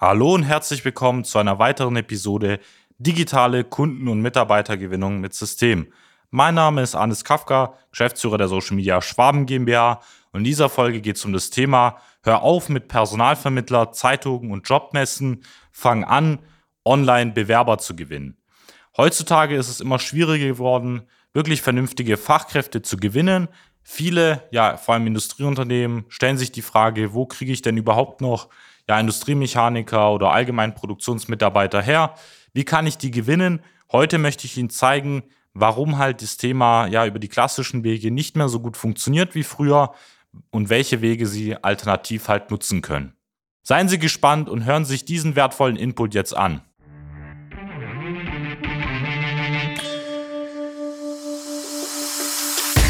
Hallo und herzlich willkommen zu einer weiteren Episode Digitale Kunden- und Mitarbeitergewinnung mit System. Mein Name ist Anis Kafka, Geschäftsführer der Social Media Schwaben GmbH und in dieser Folge geht es um das Thema Hör auf mit Personalvermittler, Zeitungen und Jobmessen, fang an, online Bewerber zu gewinnen. Heutzutage ist es immer schwieriger geworden, wirklich vernünftige Fachkräfte zu gewinnen. Viele, ja, vor allem Industrieunternehmen, stellen sich die Frage, wo kriege ich denn überhaupt noch ja, Industriemechaniker oder allgemein Produktionsmitarbeiter her? Wie kann ich die gewinnen? Heute möchte ich Ihnen zeigen, warum halt das Thema ja über die klassischen Wege nicht mehr so gut funktioniert wie früher und welche Wege Sie alternativ halt nutzen können. Seien Sie gespannt und hören sich diesen wertvollen Input jetzt an.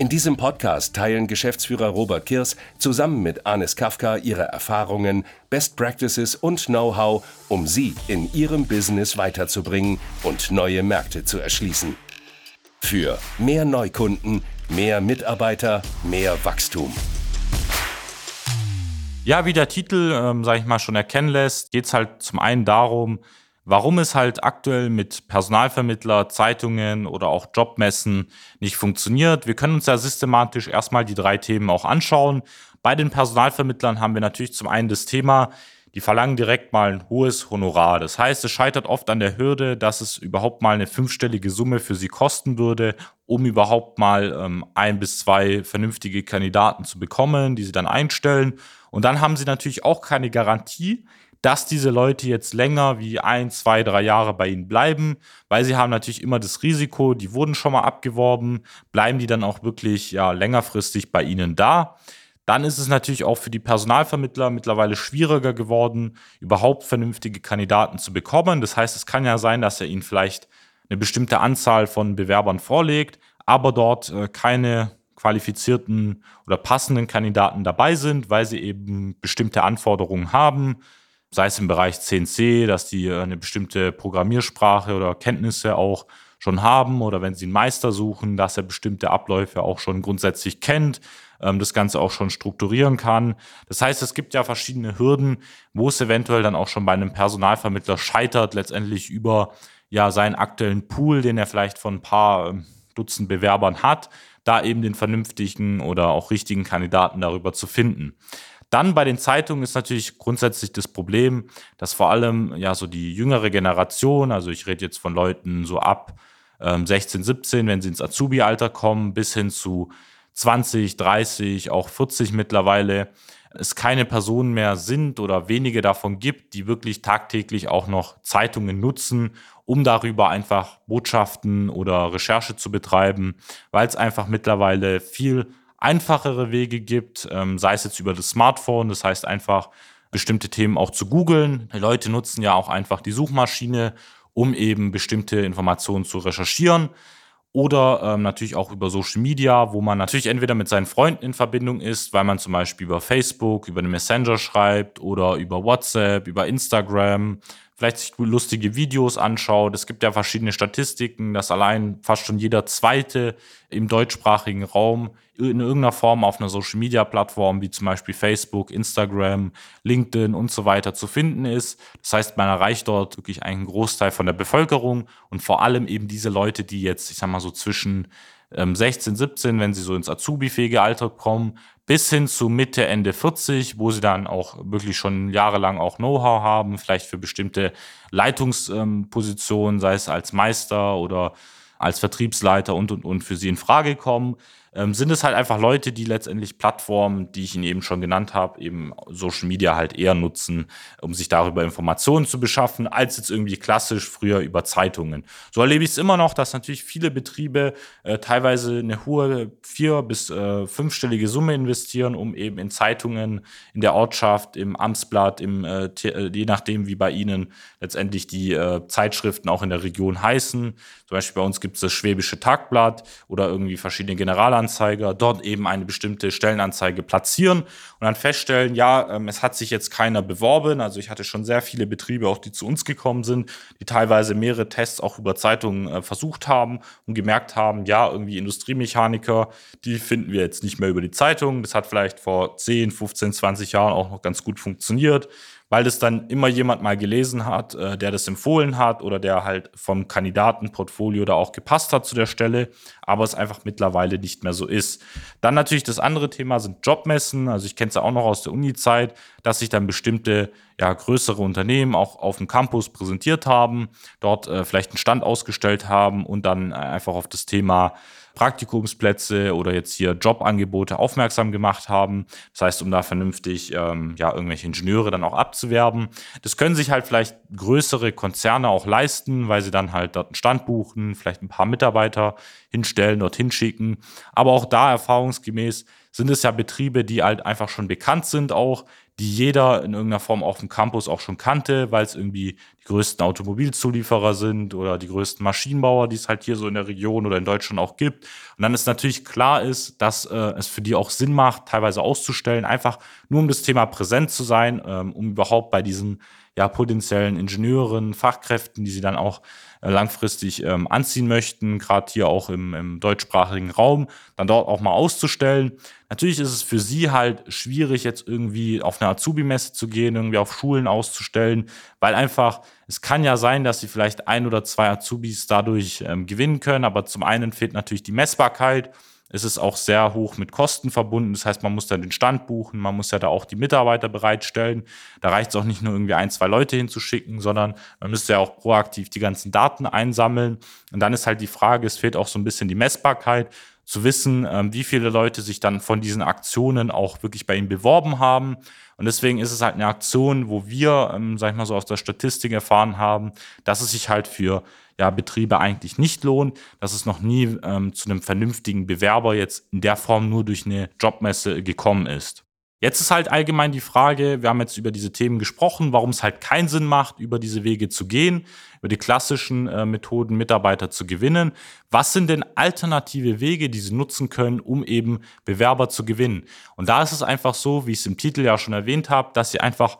In diesem Podcast teilen Geschäftsführer Robert Kirs zusammen mit Anis Kafka ihre Erfahrungen, Best Practices und Know-how, um sie in ihrem Business weiterzubringen und neue Märkte zu erschließen. Für mehr Neukunden, mehr Mitarbeiter, mehr Wachstum. Ja, wie der Titel, ähm, sage ich mal, schon erkennen lässt, geht es halt zum einen darum, warum es halt aktuell mit Personalvermittler, Zeitungen oder auch Jobmessen nicht funktioniert. Wir können uns ja systematisch erstmal die drei Themen auch anschauen. Bei den Personalvermittlern haben wir natürlich zum einen das Thema, die verlangen direkt mal ein hohes Honorar. Das heißt, es scheitert oft an der Hürde, dass es überhaupt mal eine fünfstellige Summe für sie kosten würde, um überhaupt mal ähm, ein bis zwei vernünftige Kandidaten zu bekommen, die sie dann einstellen. Und dann haben sie natürlich auch keine Garantie, dass diese Leute jetzt länger wie ein, zwei, drei Jahre bei ihnen bleiben, weil sie haben natürlich immer das Risiko, die wurden schon mal abgeworben, bleiben die dann auch wirklich ja längerfristig bei ihnen da. Dann ist es natürlich auch für die Personalvermittler mittlerweile schwieriger geworden, überhaupt vernünftige Kandidaten zu bekommen. Das heißt, es kann ja sein, dass er ihnen vielleicht eine bestimmte Anzahl von Bewerbern vorlegt, aber dort äh, keine qualifizierten oder passenden Kandidaten dabei sind, weil sie eben bestimmte Anforderungen haben, sei es im Bereich CNC, dass die eine bestimmte Programmiersprache oder Kenntnisse auch schon haben oder wenn sie einen Meister suchen, dass er bestimmte Abläufe auch schon grundsätzlich kennt, ähm, das Ganze auch schon strukturieren kann. Das heißt, es gibt ja verschiedene Hürden, wo es eventuell dann auch schon bei einem Personalvermittler scheitert, letztendlich über ja seinen aktuellen Pool, den er vielleicht von ein paar ähm, Dutzend Bewerbern hat, da eben den vernünftigen oder auch richtigen Kandidaten darüber zu finden. Dann bei den Zeitungen ist natürlich grundsätzlich das Problem, dass vor allem ja so die jüngere Generation, also ich rede jetzt von Leuten so ab ähm, 16, 17, wenn sie ins Azubi-Alter kommen, bis hin zu 20, 30, auch 40 mittlerweile, es keine Personen mehr sind oder wenige davon gibt, die wirklich tagtäglich auch noch Zeitungen nutzen, um darüber einfach Botschaften oder Recherche zu betreiben, weil es einfach mittlerweile viel einfachere Wege gibt, ähm, sei es jetzt über das Smartphone, das heißt einfach bestimmte Themen auch zu googeln. Leute nutzen ja auch einfach die Suchmaschine, um eben bestimmte Informationen zu recherchieren. Oder ähm, natürlich auch über Social Media, wo man natürlich entweder mit seinen Freunden in Verbindung ist, weil man zum Beispiel über Facebook, über den Messenger schreibt oder über WhatsApp, über Instagram, vielleicht sich lustige Videos anschaut. Es gibt ja verschiedene Statistiken, dass allein fast schon jeder zweite im deutschsprachigen Raum in irgendeiner Form auf einer Social Media Plattform wie zum Beispiel Facebook, Instagram, LinkedIn und so weiter zu finden ist. Das heißt, man erreicht dort wirklich einen Großteil von der Bevölkerung und vor allem eben diese Leute, die jetzt, ich sag mal so zwischen 16, 17, wenn sie so ins Azubi-fähige Alter kommen, bis hin zu Mitte, Ende 40, wo sie dann auch wirklich schon jahrelang auch Know-how haben, vielleicht für bestimmte Leitungspositionen, sei es als Meister oder als Vertriebsleiter und, und, und für sie in Frage kommen ähm, sind es halt einfach Leute, die letztendlich Plattformen, die ich Ihnen eben schon genannt habe, eben Social Media halt eher nutzen, um sich darüber Informationen zu beschaffen, als jetzt irgendwie klassisch früher über Zeitungen. So erlebe ich es immer noch, dass natürlich viele Betriebe äh, teilweise eine hohe vier- bis äh, fünfstellige Summe investieren, um eben in Zeitungen in der Ortschaft, im Amtsblatt, im, äh, äh je nachdem, wie bei Ihnen letztendlich die äh, Zeitschriften auch in der Region heißen. Zum Beispiel bei uns gibt es das Schwäbische Tagblatt oder irgendwie verschiedene Generalanzeigen Stellenanzeiger dort eben eine bestimmte Stellenanzeige platzieren und dann feststellen, ja, ähm, es hat sich jetzt keiner beworben. Also ich hatte schon sehr viele Betriebe, auch die zu uns gekommen sind, die teilweise mehrere Tests auch über Zeitungen äh, versucht haben und gemerkt haben, ja, irgendwie Industriemechaniker, die finden wir jetzt nicht mehr über die Zeitung. Das hat vielleicht vor 10, 15, 20 Jahren auch noch ganz gut funktioniert weil das dann immer jemand mal gelesen hat, äh, der das empfohlen hat oder der halt vom Kandidatenportfolio da auch gepasst hat zu der Stelle, aber es einfach mittlerweile nicht mehr so ist. Dann natürlich das andere Thema sind Jobmessen. Also ich kenne es ja auch noch aus der Uni-Zeit, dass sich dann bestimmte ja, größere Unternehmen auch auf dem Campus präsentiert haben, dort äh, vielleicht einen Stand ausgestellt haben und dann einfach auf das Thema Praktikumsplätze oder jetzt hier Jobangebote aufmerksam gemacht haben. Das heißt, um da vernünftig ähm, ja, irgendwelche Ingenieure dann auch abzuwerben. Das können sich halt vielleicht größere Konzerne auch leisten, weil sie dann halt dort einen Stand buchen, vielleicht ein paar Mitarbeiter hinstellen, dorthin schicken. Aber auch da erfahrungsgemäß sind es ja Betriebe, die halt einfach schon bekannt sind auch, die jeder in irgendeiner Form auf dem Campus auch schon kannte, weil es irgendwie die größten Automobilzulieferer sind oder die größten Maschinenbauer, die es halt hier so in der Region oder in Deutschland auch gibt. Und dann ist natürlich klar ist, dass äh, es für die auch Sinn macht, teilweise auszustellen, einfach nur um das Thema präsent zu sein, ähm, um überhaupt bei diesen ja potenziellen Ingenieuren, Fachkräften, die sie dann auch äh, langfristig ähm, anziehen möchten, gerade hier auch im, im deutschsprachigen Raum, dann dort auch mal auszustellen. Natürlich ist es für sie halt schwierig, jetzt irgendwie auf eine Azubi-Messe zu gehen, irgendwie auf Schulen auszustellen, weil einfach, es kann ja sein, dass sie vielleicht ein oder zwei Azubis dadurch ähm, gewinnen können, aber zum einen fehlt natürlich die Messbarkeit es ist auch sehr hoch mit Kosten verbunden. Das heißt, man muss dann den Stand buchen, man muss ja da auch die Mitarbeiter bereitstellen. Da reicht es auch nicht nur irgendwie ein, zwei Leute hinzuschicken, sondern man müsste ja auch proaktiv die ganzen Daten einsammeln. Und dann ist halt die Frage, es fehlt auch so ein bisschen die Messbarkeit, zu wissen, ähm, wie viele Leute sich dann von diesen Aktionen auch wirklich bei ihnen beworben haben. Und deswegen ist es halt eine Aktion, wo wir, ähm, sag ich mal so aus der Statistik erfahren haben, dass es sich halt für ja, Betriebe eigentlich nicht lohnt, dass es noch nie ähm, zu einem vernünftigen Bewerber jetzt in der Form nur durch eine Jobmesse gekommen ist. Jetzt ist halt allgemein die Frage, wir haben jetzt über diese Themen gesprochen, warum es halt keinen Sinn macht, über diese Wege zu gehen, über die klassischen äh, Methoden Mitarbeiter zu gewinnen. Was sind denn alternative Wege, die Sie nutzen können, um eben Bewerber zu gewinnen? Und da ist es einfach so, wie ich es im Titel ja schon erwähnt habe, dass Sie einfach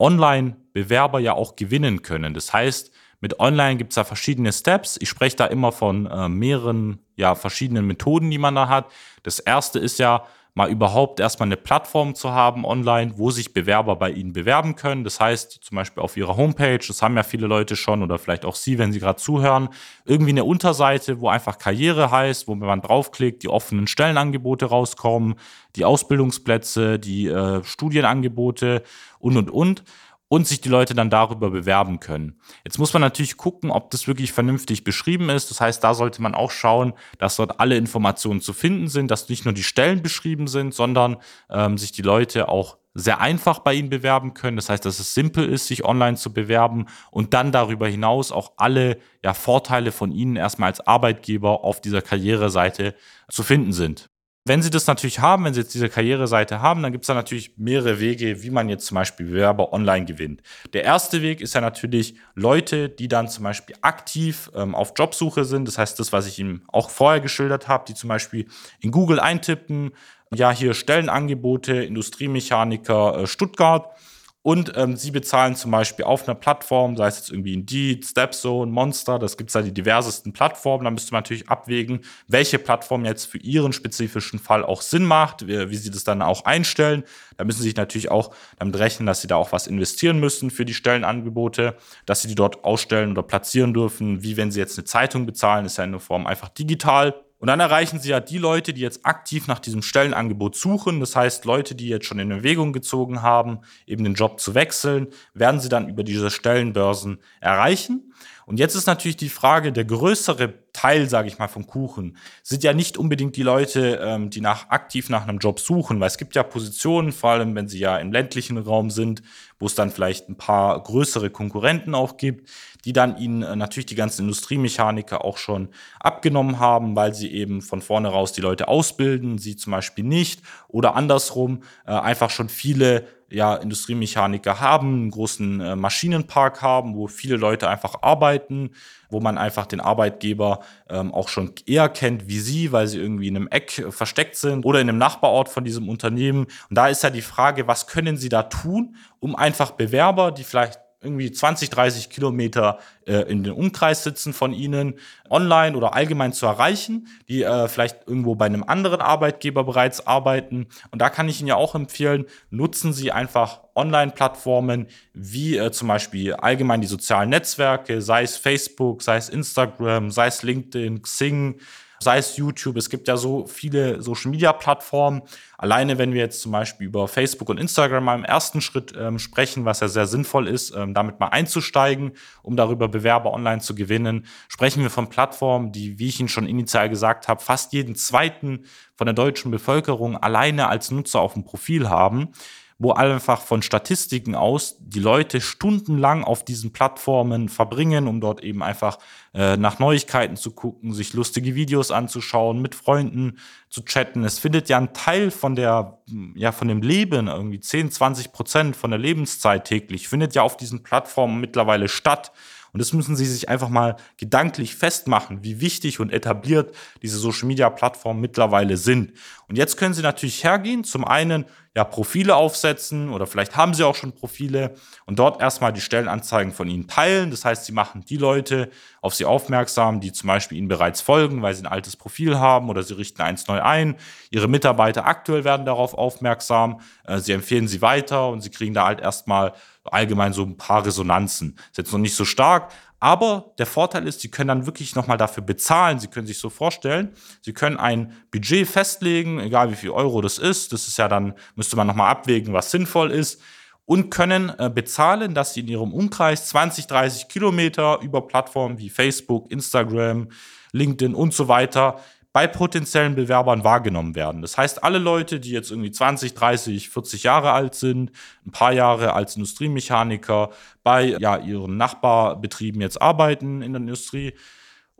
online Bewerber ja auch gewinnen können. Das heißt, mit Online gibt es da verschiedene Steps. Ich spreche da immer von äh, mehreren, ja, verschiedenen Methoden, die man da hat. Das erste ist ja, mal überhaupt erstmal eine Plattform zu haben online, wo sich Bewerber bei Ihnen bewerben können. Das heißt, zum Beispiel auf Ihrer Homepage, das haben ja viele Leute schon oder vielleicht auch Sie, wenn Sie gerade zuhören, irgendwie eine Unterseite, wo einfach Karriere heißt, wo man draufklickt, die offenen Stellenangebote rauskommen, die Ausbildungsplätze, die äh, Studienangebote und, und, und und sich die Leute dann darüber bewerben können. Jetzt muss man natürlich gucken, ob das wirklich vernünftig beschrieben ist. Das heißt, da sollte man auch schauen, dass dort alle Informationen zu finden sind, dass nicht nur die Stellen beschrieben sind, sondern ähm, sich die Leute auch sehr einfach bei ihnen bewerben können. Das heißt, dass es simpel ist, sich online zu bewerben und dann darüber hinaus auch alle ja, Vorteile von ihnen erstmal als Arbeitgeber auf dieser Karriereseite zu finden sind. Wenn Sie das natürlich haben, wenn Sie jetzt diese Karriereseite haben, dann gibt es da natürlich mehrere Wege, wie man jetzt zum Beispiel Bewerber online gewinnt. Der erste Weg ist ja natürlich Leute, die dann zum Beispiel aktiv ähm, auf Jobsuche sind. Das heißt, das, was ich Ihnen auch vorher geschildert habe, die zum Beispiel in Google eintippen, ja, hier Stellenangebote, Industriemechaniker äh, Stuttgart und ähm, sie bezahlen zum Beispiel auf einer Plattform, sei es jetzt irgendwie Indeed, Stepzone, Monster, das gibt es da die diversesten Plattformen. Da müsste man natürlich abwägen, welche Plattform jetzt für ihren spezifischen Fall auch Sinn macht, wie, wie sie das dann auch einstellen. Da müssen sie sich natürlich auch damit rechnen, dass sie da auch was investieren müssen für die Stellenangebote, dass sie die dort ausstellen oder platzieren dürfen, wie wenn sie jetzt eine Zeitung bezahlen, ist ja in der Form einfach digital. Und dann erreichen sie ja die Leute, die jetzt aktiv nach diesem Stellenangebot suchen. Das heißt, Leute, die jetzt schon in Erwägung gezogen haben, eben den Job zu wechseln, werden sie dann über diese Stellenbörsen erreichen. Und jetzt ist natürlich die Frage, der größere Teil, sage ich mal, vom Kuchen sind ja nicht unbedingt die Leute, ähm, die nach aktiv nach einem Job suchen, weil es gibt ja Positionen, vor allem wenn sie ja im ländlichen Raum sind, wo es dann vielleicht ein paar größere Konkurrenten auch gibt, die dann ihnen äh, natürlich die ganzen Industriemechaniker auch schon abgenommen haben, weil sie eben von vorne raus die Leute ausbilden, sie zum Beispiel nicht oder andersrum äh, einfach schon viele ja, Industriemechaniker haben, einen großen äh, Maschinenpark haben, wo viele Leute einfach arbeiten, wo man einfach den Arbeitgeber ähm, auch schon eher kennt wie sie, weil sie irgendwie in einem Eck versteckt sind oder in einem Nachbarort von diesem Unternehmen. Und da ist ja die Frage, was können sie da tun, um einfach Bewerber, die vielleicht irgendwie 20, 30 Kilometer äh, in den Umkreis sitzen von Ihnen, online oder allgemein zu erreichen, die äh, vielleicht irgendwo bei einem anderen Arbeitgeber bereits arbeiten. Und da kann ich Ihnen ja auch empfehlen, nutzen Sie einfach Online-Plattformen wie äh, zum Beispiel allgemein die sozialen Netzwerke, sei es Facebook, sei es Instagram, sei es LinkedIn, Xing, sei es YouTube. Es gibt ja so viele Social-Media-Plattformen. Alleine, wenn wir jetzt zum Beispiel über Facebook und Instagram mal im ersten Schritt ähm, sprechen, was ja sehr sinnvoll ist, ähm, damit mal einzusteigen, um darüber Bewerber online zu gewinnen, sprechen wir von Plattformen, die, wie ich Ihnen schon initial gesagt habe, fast jeden zweiten von der deutschen Bevölkerung alleine als Nutzer auf dem Profil haben wo einfach von Statistiken aus die Leute stundenlang auf diesen Plattformen verbringen, um dort eben einfach äh, nach Neuigkeiten zu gucken, sich lustige Videos anzuschauen, mit Freunden zu chatten. Es findet ja ein Teil von der, ja, von dem Leben, irgendwie 10, 20 Prozent von der Lebenszeit täglich, findet ja auf diesen Plattformen mittlerweile statt. Und das müssen Sie sich einfach mal gedanklich festmachen, wie wichtig und etabliert diese Social Media Plattformen mittlerweile sind. Und jetzt können Sie natürlich hergehen, zum einen ja Profile aufsetzen oder vielleicht haben Sie auch schon Profile und dort erstmal die Stellenanzeigen von Ihnen teilen. Das heißt, Sie machen die Leute auf Sie aufmerksam, die zum Beispiel Ihnen bereits folgen, weil Sie ein altes Profil haben oder Sie richten eins neu ein. Ihre Mitarbeiter aktuell werden darauf aufmerksam. Äh, Sie empfehlen Sie weiter und Sie kriegen da halt erstmal allgemein so ein paar Resonanzen. Ist jetzt noch nicht so stark, aber der Vorteil ist, Sie können dann wirklich nochmal dafür bezahlen. Sie können sich so vorstellen, Sie können ein Budget festlegen, egal wie viel Euro das ist. Das ist ja dann, müsste man nochmal abwägen, was sinnvoll ist. Und können äh, bezahlen, dass Sie in Ihrem Umkreis 20, 30 Kilometer über Plattformen wie Facebook, Instagram, LinkedIn und so weiter bei potenziellen Bewerbern wahrgenommen werden. Das heißt, alle Leute, die jetzt irgendwie 20, 30, 40 Jahre alt sind, ein paar Jahre als Industriemechaniker bei ja, ihren Nachbarbetrieben jetzt arbeiten in der Industrie,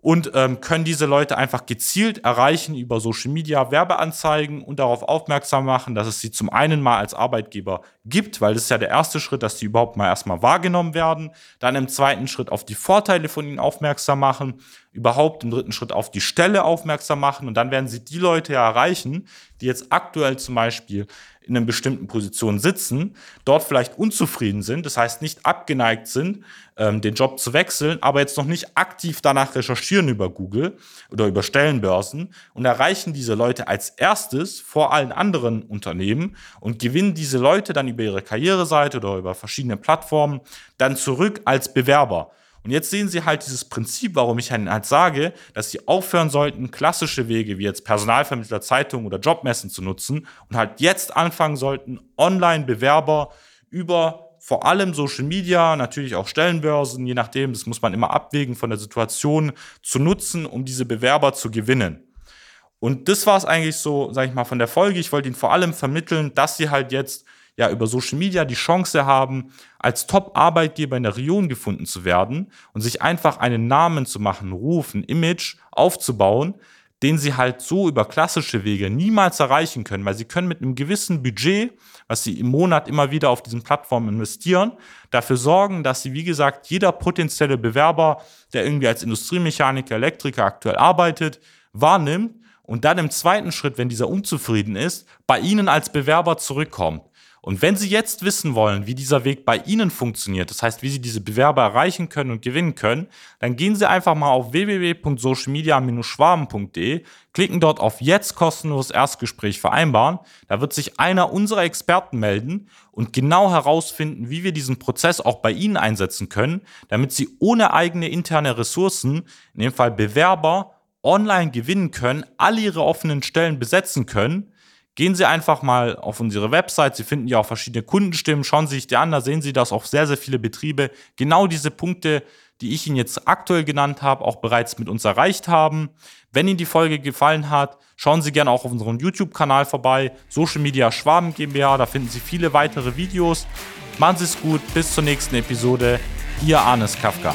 und ähm, können diese Leute einfach gezielt erreichen über Social Media, Werbeanzeigen und darauf aufmerksam machen, dass es sie zum einen mal als Arbeitgeber gibt, weil das ist ja der erste Schritt, dass die überhaupt mal erstmal wahrgenommen werden, dann im zweiten Schritt auf die Vorteile von ihnen aufmerksam machen, überhaupt im dritten Schritt auf die Stelle aufmerksam machen und dann werden sie die Leute ja erreichen, die jetzt aktuell zum Beispiel in einer bestimmten Position sitzen, dort vielleicht unzufrieden sind, das heißt nicht abgeneigt sind, ähm, den Job zu wechseln, aber jetzt noch nicht aktiv danach recherchieren über Google oder über Stellenbörsen und erreichen diese Leute als erstes vor allen anderen Unternehmen und gewinnen diese Leute dann über ihre Karriereseite oder über verschiedene Plattformen dann zurück als Bewerber. Und jetzt sehen Sie halt dieses Prinzip, warum ich Ihnen halt sage, dass Sie aufhören sollten, klassische Wege wie jetzt Personalvermittler, Zeitungen oder Jobmessen zu nutzen und halt jetzt anfangen sollten, Online-Bewerber über vor allem Social Media, natürlich auch Stellenbörsen, je nachdem, das muss man immer abwägen von der Situation, zu nutzen, um diese Bewerber zu gewinnen. Und das war es eigentlich so, sage ich mal, von der Folge. Ich wollte Ihnen vor allem vermitteln, dass Sie halt jetzt ja über Social Media die Chance haben, als Top-Arbeitgeber in der Region gefunden zu werden und sich einfach einen Namen zu machen, Ruf, ein Image aufzubauen, den sie halt so über klassische Wege niemals erreichen können, weil sie können mit einem gewissen Budget, was sie im Monat immer wieder auf diesen Plattformen investieren, dafür sorgen, dass sie, wie gesagt, jeder potenzielle Bewerber, der irgendwie als Industriemechaniker, Elektriker aktuell arbeitet, wahrnimmt und dann im zweiten Schritt, wenn dieser unzufrieden ist, bei ihnen als Bewerber zurückkommt. Und wenn Sie jetzt wissen wollen, wie dieser Weg bei Ihnen funktioniert, das heißt, wie Sie diese Bewerber erreichen können und gewinnen können, dann gehen Sie einfach mal auf www.socialmedia-schwaben.de, klicken dort auf Jetzt kostenlos Erstgespräch vereinbaren. Da wird sich einer unserer Experten melden und genau herausfinden, wie wir diesen Prozess auch bei Ihnen einsetzen können, damit Sie ohne eigene interne Ressourcen, in dem Fall Bewerber, online gewinnen können, alle ihre offenen Stellen besetzen können, gehen Sie einfach mal auf unsere Website. Sie finden ja auch verschiedene Kundenstimmen. Schauen Sie sich die an. Da sehen Sie, dass auch sehr, sehr viele Betriebe genau diese Punkte, die ich Ihnen jetzt aktuell genannt habe, auch bereits mit uns erreicht haben. Wenn Ihnen die Folge gefallen hat, schauen Sie gerne auch auf unserem YouTube-Kanal vorbei. Social Media Schwaben GmbH. Da finden Sie viele weitere Videos. Machen Sie es gut. Bis zur nächsten Episode. Ihr Arnes Kafka.